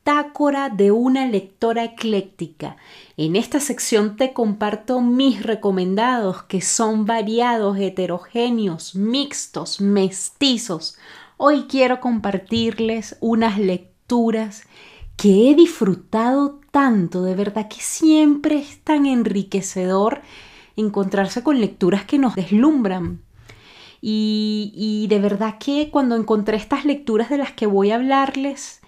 bitácora de una lectora ecléctica. En esta sección te comparto mis recomendados que son variados, heterogéneos, mixtos, mestizos. Hoy quiero compartirles unas lecturas que he disfrutado tanto, de verdad que siempre es tan enriquecedor encontrarse con lecturas que nos deslumbran y, de verdad que cuando encontré estas lecturas de las que voy a hablarles,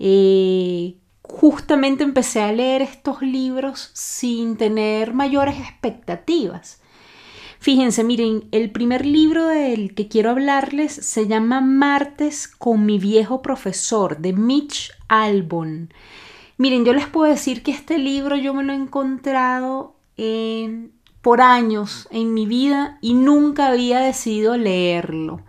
eh, justamente empecé a leer estos libros sin tener mayores expectativas. Fíjense, miren, el primer libro del que quiero hablarles se llama Martes con mi viejo profesor de Mitch Albon. Miren, yo les puedo decir que este libro yo me lo he encontrado en por años en mi vida y nunca había decidido leerlo.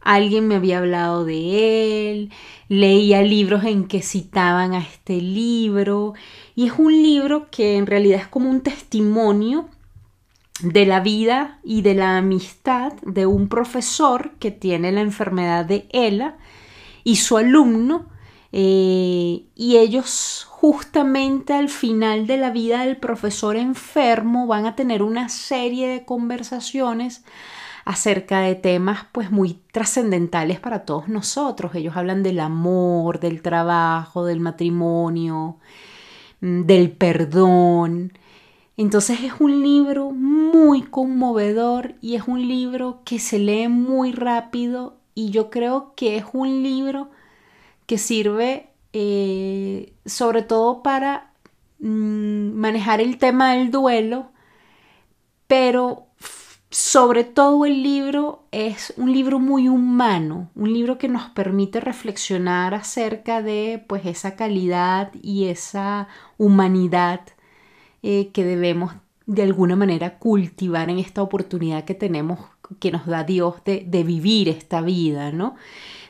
Alguien me había hablado de él, leía libros en que citaban a este libro y es un libro que en realidad es como un testimonio de la vida y de la amistad de un profesor que tiene la enfermedad de ELA y su alumno eh, y ellos justamente al final de la vida del profesor enfermo van a tener una serie de conversaciones acerca de temas pues muy trascendentales para todos nosotros. Ellos hablan del amor, del trabajo, del matrimonio, mm, del perdón. Entonces es un libro muy conmovedor y es un libro que se lee muy rápido y yo creo que es un libro que sirve eh, sobre todo para mm, manejar el tema del duelo, pero sobre todo el libro es un libro muy humano, un libro que nos permite reflexionar acerca de pues esa calidad y esa humanidad eh, que debemos de alguna manera cultivar en esta oportunidad que tenemos, que nos da Dios de, vivir esta vida, ¿no?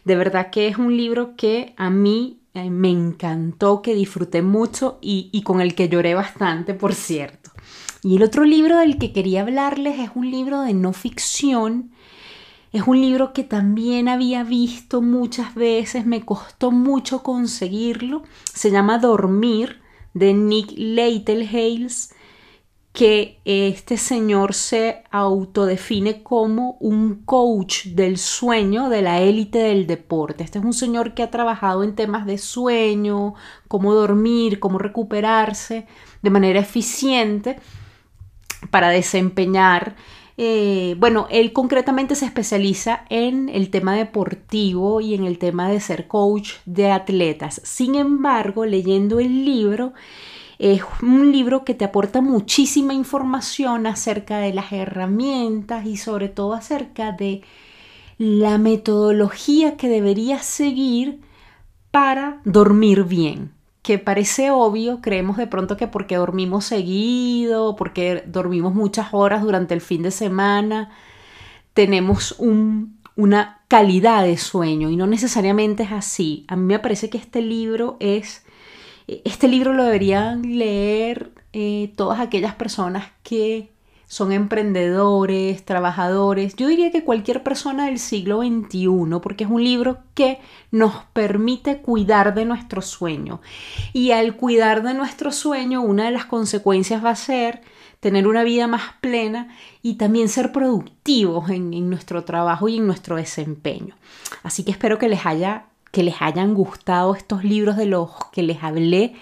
De verdad que es un libro que a mí eh, me encantó, que disfruté mucho y, con el que lloré bastante, por cierto. Y el otro libro del que quería hablarles es un libro de no ficción. Es un libro que también había visto muchas veces, me costó mucho conseguirlo. Se llama Dormir de Nick Hales que este señor se autodefine como un coach del sueño de la élite del deporte. Este es un señor que ha trabajado en temas de sueño, cómo dormir, cómo recuperarse de manera eficiente para desempeñar. Eh, bueno, él concretamente se especializa en el tema deportivo y en el tema de ser coach de atletas. Sin embargo, leyendo el libro, es un libro que te aporta muchísima información acerca de las herramientas y sobre todo acerca de la metodología que deberías seguir para dormir bien. Que parece obvio, creemos de pronto que porque dormimos seguido, porque dormimos muchas horas durante el fin de semana, tenemos una calidad de sueño y no necesariamente es así. A mí me parece que este libro es este libro lo deberían leer eh, todas aquellas personas que son emprendedores, trabajadores, yo diría que cualquier persona del siglo XXI, porque es un libro que nos permite cuidar de nuestro sueño. Y al cuidar de nuestro sueño, una de las consecuencias va a ser tener una vida más plena y también ser productivos en, en nuestro trabajo y en nuestro desempeño. Así que espero que les haya que les hayan gustado estos libros de los que les hablé,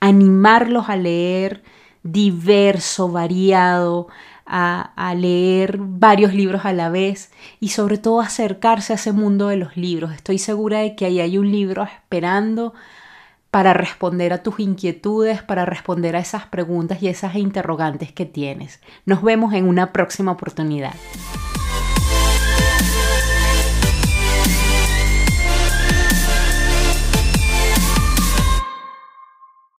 animarlos a leer diverso, variado, a, leer varios libros a la vez y sobre todo acercarse a ese mundo de los libros. Estoy segura de que ahí hay un libro esperando para responder a tus inquietudes, para responder a esas preguntas y esas interrogantes que tienes. Nos vemos en una próxima oportunidad.